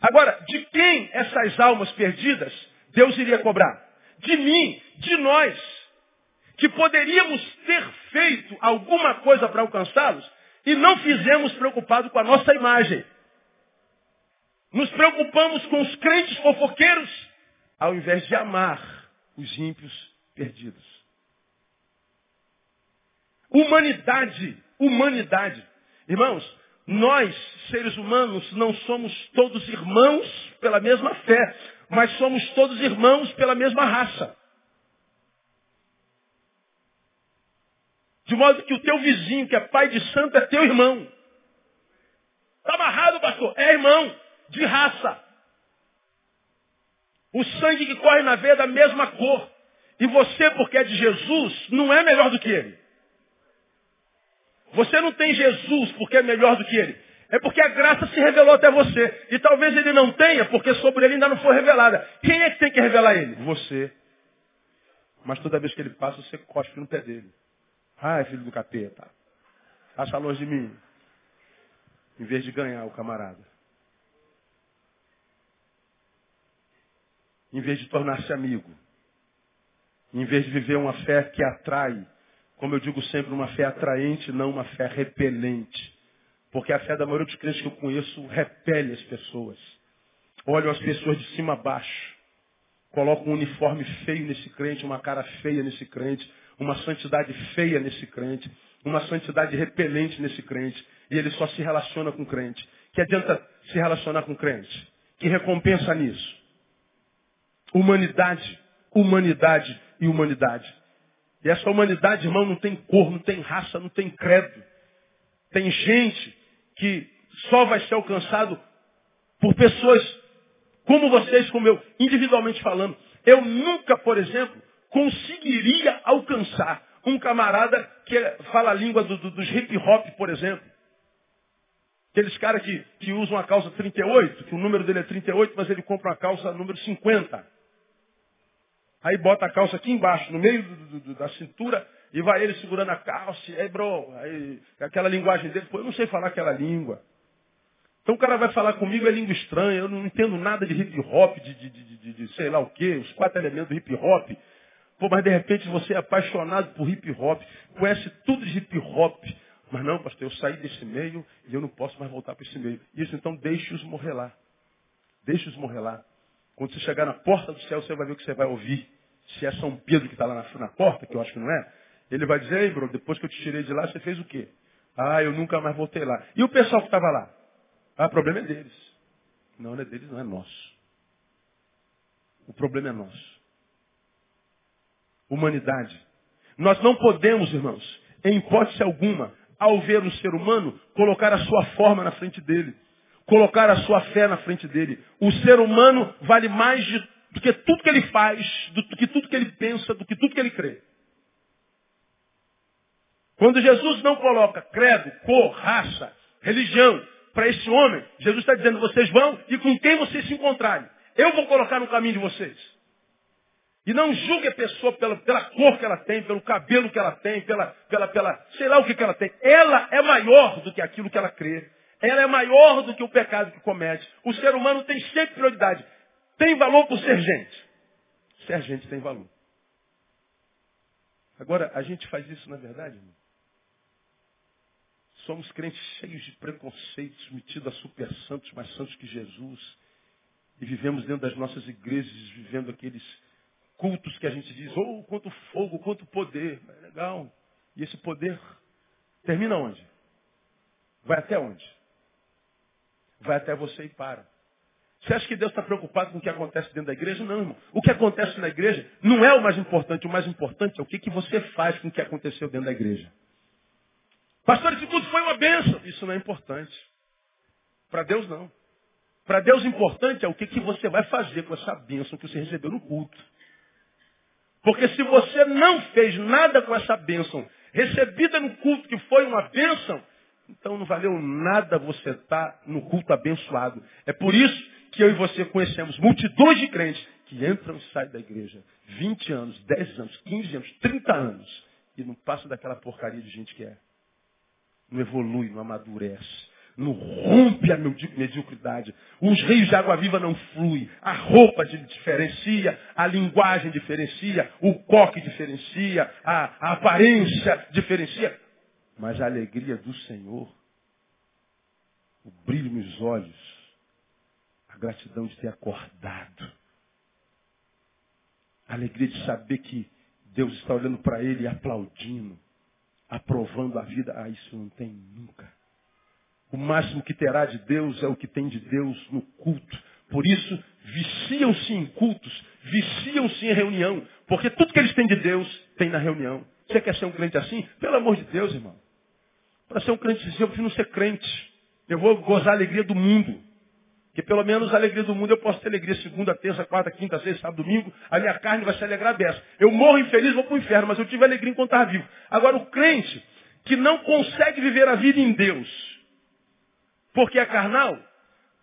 Agora, de quem essas almas perdidas Deus iria cobrar? De mim, de nós, que poderíamos ter feito alguma coisa para alcançá-los e não fizemos preocupado com a nossa imagem. Nos preocupamos com os crentes fofoqueiros, ao invés de amar os ímpios perdidos. Humanidade, humanidade. Irmãos, nós, seres humanos, não somos todos irmãos pela mesma fé, mas somos todos irmãos pela mesma raça. De modo que o teu vizinho, que é pai de santo, é teu irmão. Está amarrado, pastor? É irmão, de raça. O sangue que corre na veia é da mesma cor. E você, porque é de Jesus, não é melhor do que ele. Você não tem Jesus porque é melhor do que ele. É porque a graça se revelou até você. E talvez ele não tenha, porque sobre ele ainda não foi revelada. Quem é que tem que revelar ele? Você. Mas toda vez que ele passa, você cospe no pé dele. Ai, filho do capeta. Passa longe de mim. Em vez de ganhar o camarada. Em vez de tornar-se amigo. Em vez de viver uma fé que atrai como eu digo sempre, uma fé atraente, não uma fé repelente. Porque a fé da maioria dos crentes que eu conheço repele as pessoas. Olham as pessoas de cima a baixo. Colocam um uniforme feio nesse crente, uma cara feia nesse crente, uma santidade feia nesse crente, uma santidade repelente nesse crente. E ele só se relaciona com crente. Que adianta se relacionar com crente? Que recompensa nisso? Humanidade, humanidade e humanidade. E essa humanidade, irmão, não tem cor, não tem raça, não tem credo. Tem gente que só vai ser alcançado por pessoas como vocês, como eu, individualmente falando. Eu nunca, por exemplo, conseguiria alcançar um camarada que fala a língua do, do, dos hip hop, por exemplo. Aqueles caras que, que usam a calça 38, que o número dele é 38, mas ele compra uma calça número 50. Aí bota a calça aqui embaixo, no meio do, do, da cintura, e vai ele segurando a calça, aí bro, aí, aquela linguagem dele, pô, eu não sei falar aquela língua. Então o cara vai falar comigo, é língua estranha, eu não entendo nada de hip hop, de, de, de, de sei lá o quê, os quatro elementos do hip hop. Pô, mas de repente você é apaixonado por hip hop, conhece tudo de hip hop. Mas não, pastor, eu saí desse meio e eu não posso mais voltar para esse meio. Isso então deixe-os morrer lá. Deixe-os morrer lá. Quando você chegar na porta do céu, você vai ver o que você vai ouvir. Se é São Pedro que está lá na, na, porta, que eu acho que não é, ele vai dizer, ei, bro, depois que eu te tirei de lá, você fez o quê? Ah, eu nunca mais voltei lá. E o pessoal que estava lá? Ah, o problema é deles. Não, não é deles, não é nosso. O problema é nosso. Humanidade. Nós não podemos, irmãos, em hipótese alguma, ao ver um ser humano, colocar a sua forma na frente dele. Colocar a sua fé na frente dele. O ser humano vale mais de, do que tudo que ele faz, do, que tudo que ele pensa, do que tudo que ele crê. Quando Jesus não coloca credo, cor, raça, religião para esse homem, Jesus está dizendo, vocês vão e com quem vocês se encontrarem. Eu vou colocar no caminho de vocês. E não julgue a pessoa pela, pela, cor que ela tem, pelo cabelo que ela tem, pela, pela, pela sei lá o que, que ela tem. Ela é maior do que aquilo que ela crê. Ela é maior do que o pecado que comete. O ser humano tem sempre prioridade. Tem valor por ser gente. Ser gente tem valor. Agora, a gente faz isso na verdade, irmão? Somos crentes cheios de preconceitos, metidos a super santos, mais santos que Jesus. E vivemos dentro das nossas igrejas, vivendo aqueles cultos que a gente diz, oh, quanto fogo, quanto poder. É legal. E esse poder termina onde? Vai até onde? Vai até você e para. Você acha que Deus está preocupado com o que acontece dentro da igreja? Não, irmão. O que acontece na igreja não é o mais importante. O mais importante é o que, que você faz com o que aconteceu dentro da igreja. Pastor, isso tudo foi uma bênção. Isso não é importante. Para Deus, não. Para Deus, importante é o que, que você vai fazer com essa bênção que você recebeu no culto. Porque se você não fez nada com essa bênção, recebida no culto que foi uma bênção, então não valeu nada você estar tá no culto abençoado. É por isso que eu e você conhecemos multidões de crentes que entram e saem da igreja. 20 anos, 10 anos, 15 anos, 30 anos. E não passa daquela porcaria de gente que é. Não evolui, não amadurece não rompe a mediocridade. Os rios de água viva não fluem. A roupa diferencia, a linguagem diferencia, o coque diferencia, a, a aparência diferencia. Mas a alegria do Senhor, o brilho nos olhos, a gratidão de ter acordado, a alegria de saber que Deus está olhando para ele e aplaudindo, aprovando a vida. Ah, isso não tem nunca. O máximo que terá de Deus é o que tem de Deus no culto. Por isso, viciam-se em cultos, viciam-se em reunião, porque tudo que eles têm de Deus tem na reunião. Você quer ser um crente assim? Pelo amor de Deus, irmão. Para ser um crente assim, eu prefiro não ser crente. Eu vou gozar a alegria do mundo. Que pelo menos a alegria do mundo eu posso ter alegria segunda, terça, quarta, quinta, sexta, sábado, domingo. A minha carne vai se alegrar dessa. Eu morro infeliz, vou para o inferno, mas eu tive alegria enquanto estava vivo. Agora, o crente que não consegue viver a vida em Deus, porque é carnal,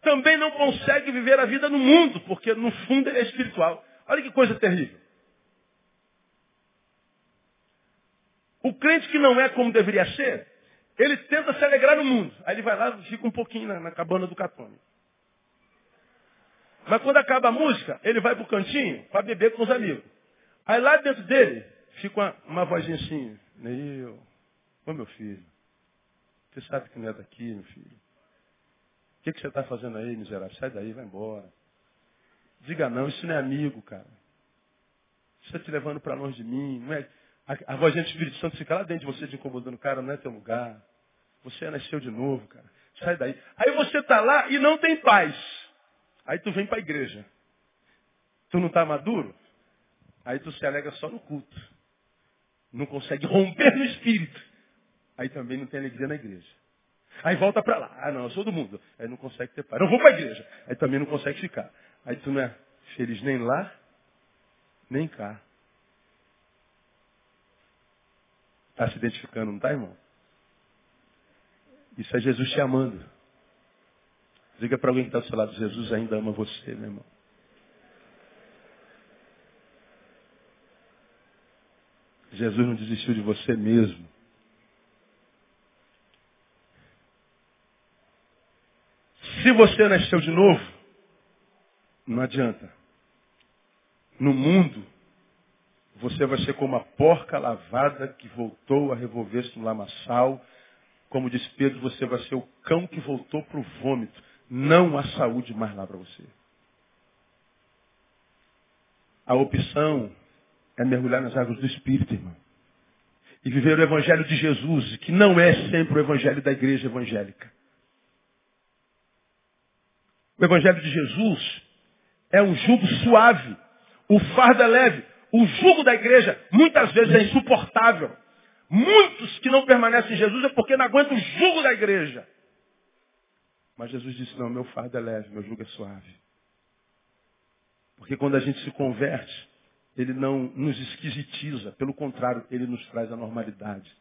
também não consegue viver a vida no mundo, porque no fundo ele é espiritual. Olha que coisa terrível. O crente que não é como deveria ser, ele tenta se alegrar no mundo. Aí ele vai lá e fica um pouquinho na, na cabana do catone. Mas quando acaba a música, ele vai para o cantinho para beber com os amigos. Aí lá dentro dele fica uma, uma vozinha assim, Neil, ô meu filho, você sabe que não é daqui, meu filho. O que, que você está fazendo aí, miserável? Sai daí, vai embora. Diga não, isso não é amigo, cara. Isso está te levando para longe de mim. Não é... A, a voz do Espírito Santo fica lá dentro de você te incomodando. Cara, não é teu lugar. Você nasceu de novo, cara. Sai daí. Aí você está lá e não tem paz. Aí tu vem para a igreja. Tu não está maduro? Aí tu se alega só no culto. Não consegue romper no espírito. Aí também não tem alegria na igreja. Aí volta para lá. Ah, não, eu sou do mundo. Aí não consegue ter pai. Eu vou para a igreja. Aí também não consegue ficar. Aí tu não é feliz nem lá, nem cá. Está se identificando, não está, irmão? Isso é Jesus te amando. Diga para alguém que está do seu lado, Jesus ainda ama você, meu irmão. Jesus não desistiu de você mesmo. Se você nasceu de novo, não adianta. No mundo, você vai ser como a porca lavada que voltou a revolver-se no lamaçal. Como diz Pedro, você vai ser o cão que voltou para o vômito. Não há saúde mais lá para você. A opção é mergulhar nas águas do Espírito, irmão. E viver o Evangelho de Jesus, que não é sempre o Evangelho da igreja evangélica. O Evangelho de Jesus é um jugo suave. O fardo é leve. O jugo da igreja muitas vezes é insuportável. Muitos que não permanecem em Jesus é porque não aguentam o jugo da igreja. Mas Jesus disse, não, meu fardo é leve, meu jugo é suave. Porque quando a gente se converte, ele não nos esquisitiza, pelo contrário, ele nos traz a normalidade.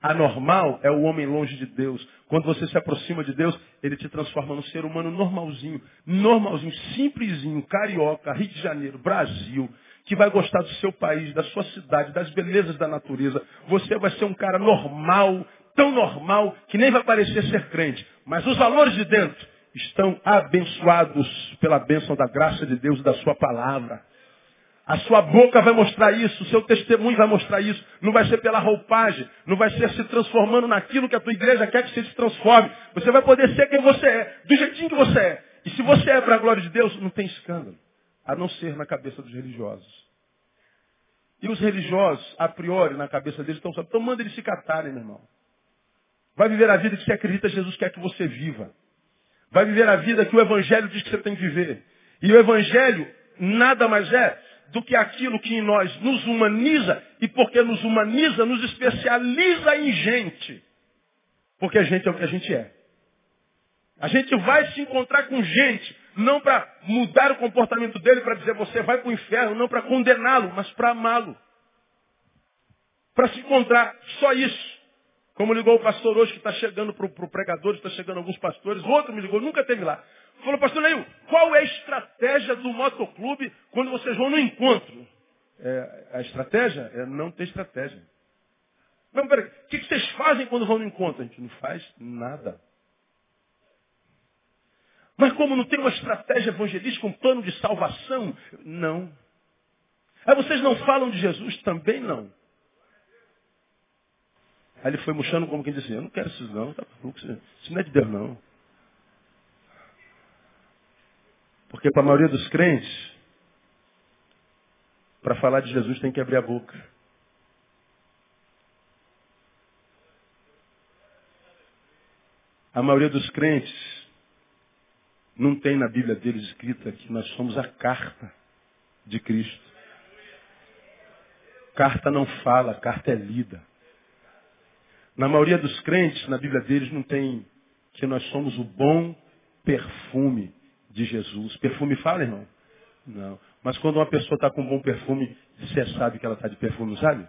Anormal é o homem longe de Deus. Quando você se aproxima de Deus, ele te transforma num ser humano normalzinho, normalzinho, simplesinho, carioca, Rio de Janeiro, Brasil, que vai gostar do seu país, da sua cidade, das belezas da natureza. Você vai ser um cara normal, tão normal, que nem vai parecer ser crente. Mas os valores de dentro estão abençoados pela bênção da graça de Deus e da sua palavra. A sua boca vai mostrar isso, o seu testemunho vai mostrar isso. Não vai ser pela roupagem, não vai ser se transformando naquilo que a tua igreja quer que você se transforme. Você vai poder ser quem você é, do jeitinho que você é. E se você é para a glória de Deus, não tem escândalo. A não ser na cabeça dos religiosos. E os religiosos, a priori, na cabeça deles, estão só. Então manda eles se catarem, meu irmão. Vai viver a vida que você acredita Jesus quer que você viva. Vai viver a vida que o Evangelho diz que você tem que viver. E o Evangelho nada mais é do que aquilo que em nós nos humaniza, e porque nos humaniza, nos especializa em gente. Porque a gente é o que a gente é. A gente vai se encontrar com gente, não para mudar o comportamento dele, para dizer você vai para o inferno, não para condená-lo, mas para amá-lo. Para se encontrar, só isso. Como ligou o pastor hoje que está chegando para o pregador, está chegando alguns pastores, outro me ligou, nunca teve lá. Falou, pastor Neil, qual é a estratégia do motoclube quando vocês vão no encontro? É, a estratégia é não ter estratégia. Mas peraí, o que, que vocês fazem quando vão no encontro? A gente não faz nada. Mas como não tem uma estratégia evangelística, um plano de salvação? Não. Aí vocês não falam de Jesus? Também não. Aí ele foi murchando como quem disse, eu não quero isso não, tá isso não é de Deus não. Porque para a maioria dos crentes, para falar de Jesus tem que abrir a boca. A maioria dos crentes não tem na Bíblia deles escrita que nós somos a carta de Cristo. Carta não fala, carta é lida. Na maioria dos crentes, na Bíblia deles, não tem que nós somos o bom perfume de Jesus. Perfume fala, irmão? Não. Mas quando uma pessoa está com um bom perfume, você sabe que ela está de perfume, sabe?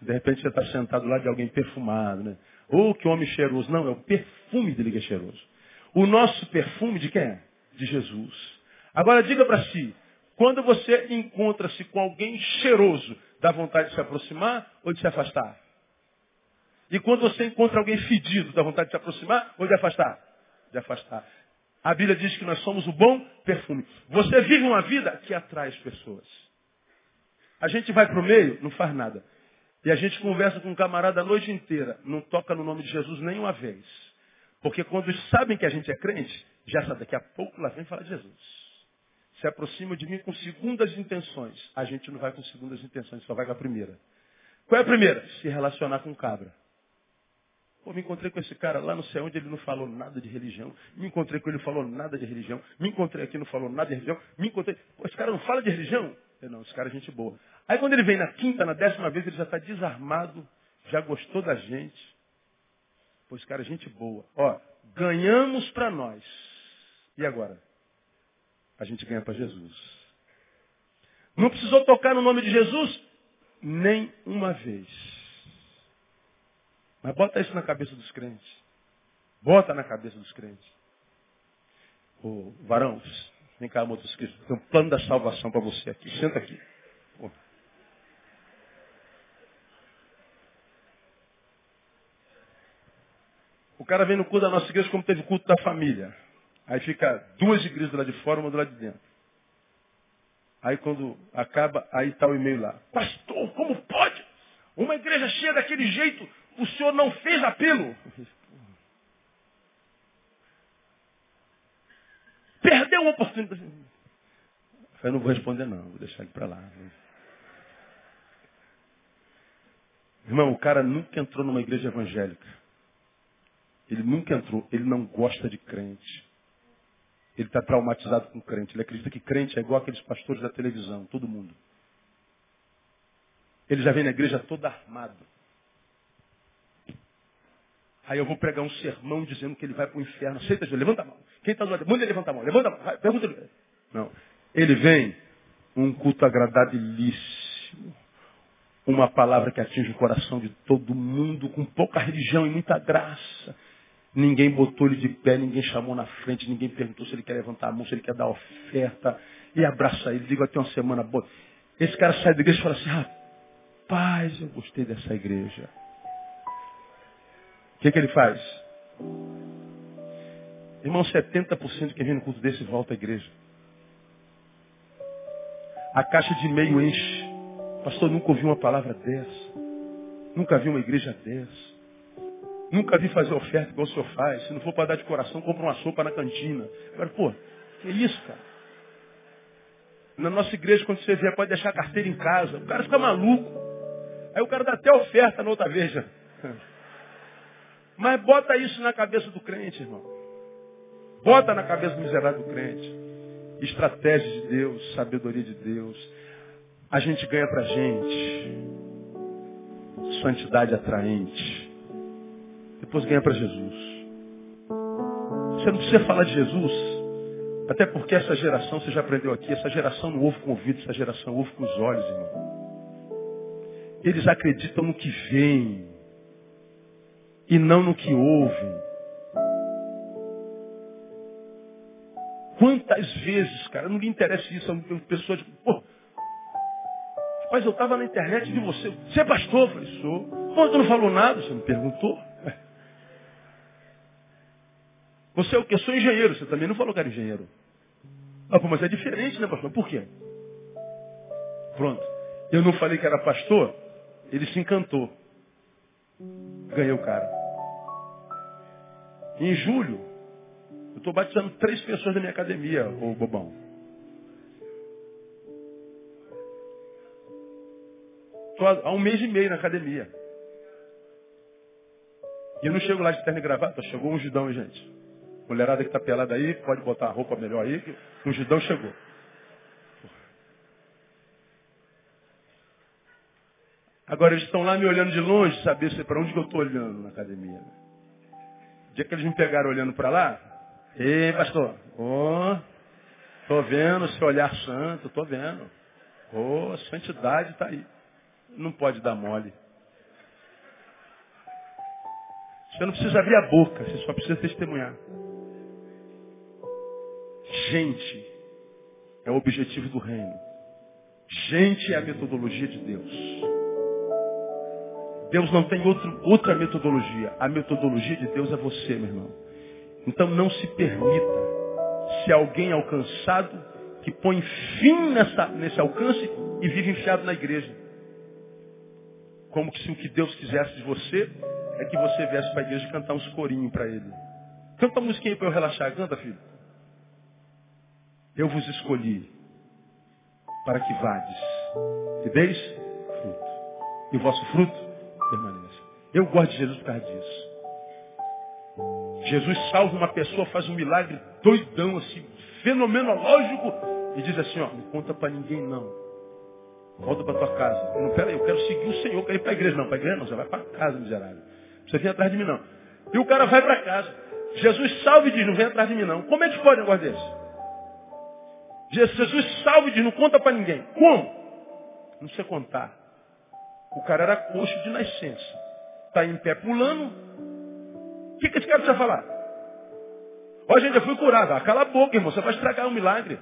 De repente você está sentado lá de alguém perfumado, né? Ou que homem cheiroso. Não, é o perfume dele que é cheiroso. O nosso perfume de quem é? De Jesus. Agora diga para si, quando você encontra-se com alguém cheiroso, dá vontade de se aproximar ou de se afastar? E quando você encontra alguém fedido, dá vontade de se aproximar ou de afastar? De afastar. A Bíblia diz que nós somos o bom perfume. Você vive uma vida que atrai as pessoas. A gente vai para o meio, não faz nada. E a gente conversa com um camarada a noite inteira, não toca no nome de Jesus nenhuma vez. Porque quando sabem que a gente é crente, já sabe, daqui a pouco lá vem falar de Jesus. Se aproxima de mim com segundas intenções. A gente não vai com segundas intenções, só vai com a primeira. Qual é a primeira? Se relacionar com cabra. Pô, me encontrei com esse cara lá não sei onde, ele não falou nada de religião. Me encontrei com ele, não falou nada de religião. Me encontrei aqui, não falou nada de religião. Me encontrei. Pô, esse cara não fala de religião? Eu, não, esse cara é gente boa. Aí quando ele vem na quinta, na décima vez, ele já está desarmado, já gostou da gente. Pô, esse cara é gente boa. Ó, ganhamos para nós. E agora? A gente ganha para Jesus. Não precisou tocar no nome de Jesus? Nem uma vez. Mas bota isso na cabeça dos crentes. Bota na cabeça dos crentes. Ô, varão, vem cá, motociclista. Tem um plano da salvação para você aqui. Senta aqui. O cara vem no culto da nossa igreja como teve culto da família. Aí fica duas igrejas do lado de fora, uma do lado de dentro. Aí quando acaba, aí está o e-mail lá. Pastor, como pode? Uma igreja cheia daquele jeito, o senhor não fez apelo. Perdeu a oportunidade. Eu não vou responder não, vou deixar ele para lá. Irmão, o cara nunca entrou numa igreja evangélica. Ele nunca entrou. Ele não gosta de crente. Ele está traumatizado com crente. Ele acredita que crente é igual aqueles pastores da televisão, todo mundo. Ele já vem na igreja todo armado. Aí eu vou pregar um sermão dizendo que ele vai para o inferno. Aceita, Jesus? Levanta a mão. Quem está lado? Manda ele levantar a mão. Levanta a mão. Vai, pergunta ele. Não. Ele vem um culto agradabilíssimo. Uma palavra que atinge o coração de todo mundo, com pouca religião e muita graça. Ninguém botou ele de pé, ninguém chamou na frente, ninguém perguntou se ele quer levantar a mão, se ele quer dar oferta. E abraça ele, digo até uma semana boa. Esse cara sai da igreja e fala assim, rapaz, eu gostei dessa igreja. O que, que ele faz? Irmão, 70% de quem vem no culto desse volta à igreja. A caixa de e-mail enche. Pastor, nunca ouvi uma palavra dessa. Nunca vi uma igreja dessa. Nunca vi fazer oferta igual o senhor faz. Se não for para dar de coração, compra uma sopa na cantina. Agora, pô, que isso, cara? Na nossa igreja, quando você vier, pode deixar a carteira em casa. O cara fica maluco. Aí o cara dá até oferta na outra vez. Mas bota isso na cabeça do crente, irmão. Bota na cabeça do miserável do crente. Estratégia de Deus, sabedoria de Deus. A gente ganha pra gente. Santidade atraente. Depois ganha para Jesus. Você não precisa falar de Jesus. Até porque essa geração, você já aprendeu aqui, essa geração não ouve com o ouvido, essa geração ouve com os olhos, irmão. Eles acreditam no que vem e não no que ouvem. Quantas vezes, cara, não me interessa isso, a pessoa diz, pô, mas eu estava na internet de você. Você é pastor? Eu falei, sou. Pô, tu não falou nada? Você me perguntou. Você é o que? Sou engenheiro. Você também não falou que era engenheiro. Ah, pô, mas é diferente, né, pastor? Por quê? Pronto. Eu não falei que era pastor, ele se encantou. Ganhei o cara. Em julho, eu estou batizando três pessoas da minha academia, ô bobão. Estou há um mês e meio na academia. E eu não chego lá de terno e gravata, chegou um judão, gente. Mulherada que está pelada aí, pode botar a roupa melhor aí, que o judão chegou. Agora eles estão lá me olhando de longe, saber se para onde eu estou olhando na academia. O dia que eles me pegaram olhando para lá, ei pastor, oh, tô vendo seu olhar santo, tô vendo. Oh, a santidade está aí. Não pode dar mole. Você não precisa abrir a boca, você só precisa testemunhar. Gente é o objetivo do reino. Gente é a metodologia de Deus. Deus não tem outro, outra metodologia. A metodologia de Deus é você, meu irmão. Então não se permita se alguém alcançado que põe fim nessa, nesse alcance e vive enfiado na igreja. Como que se o que Deus quisesse de você é que você viesse para a igreja cantar uns corinhos para ele. Canta uma musiquinha para eu relaxar. Canta, filho. Eu vos escolhi para que vades e deis fruto. E o vosso fruto permaneça. Eu gosto de Jesus por causa disso. Jesus salva uma pessoa, faz um milagre doidão, assim, fenomenológico, e diz assim, ó, não conta para ninguém não. Volta para tua casa. Não, pera aí, eu quero seguir o Senhor, quero ir para a igreja. Não, para a igreja não, você vai para casa, miserável. Você vem atrás de mim não. E o cara vai para casa. Jesus salve e diz, não vem atrás de mim não. Como é que pode um negócio desse? Jesus salve e diz, não conta para ninguém. Como? Não sei contar. O cara era coxo de nascença. Está em pé pulando. O que, que esse cara precisa falar? Ó, gente, eu fui curado. Ah, cala a boca, irmão. Você vai estragar um milagre.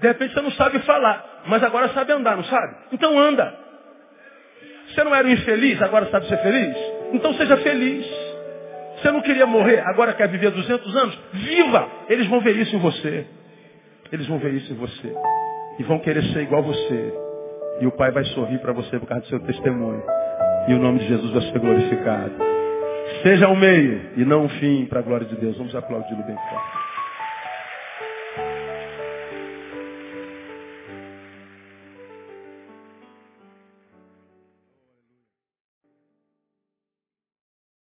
De repente você não sabe falar, mas agora sabe andar, não sabe? Então anda. Você não era um infeliz, agora sabe ser feliz? Então seja feliz. Você não queria morrer, agora quer viver 200 anos? Viva! Eles vão ver isso em você. Eles vão ver isso em você. E vão querer ser igual você. E o Pai vai sorrir para você por causa do seu testemunho. E o nome de Jesus vai ser glorificado. Seja um meio e não um fim para a glória de Deus. Vamos aplaudi-lo bem forte.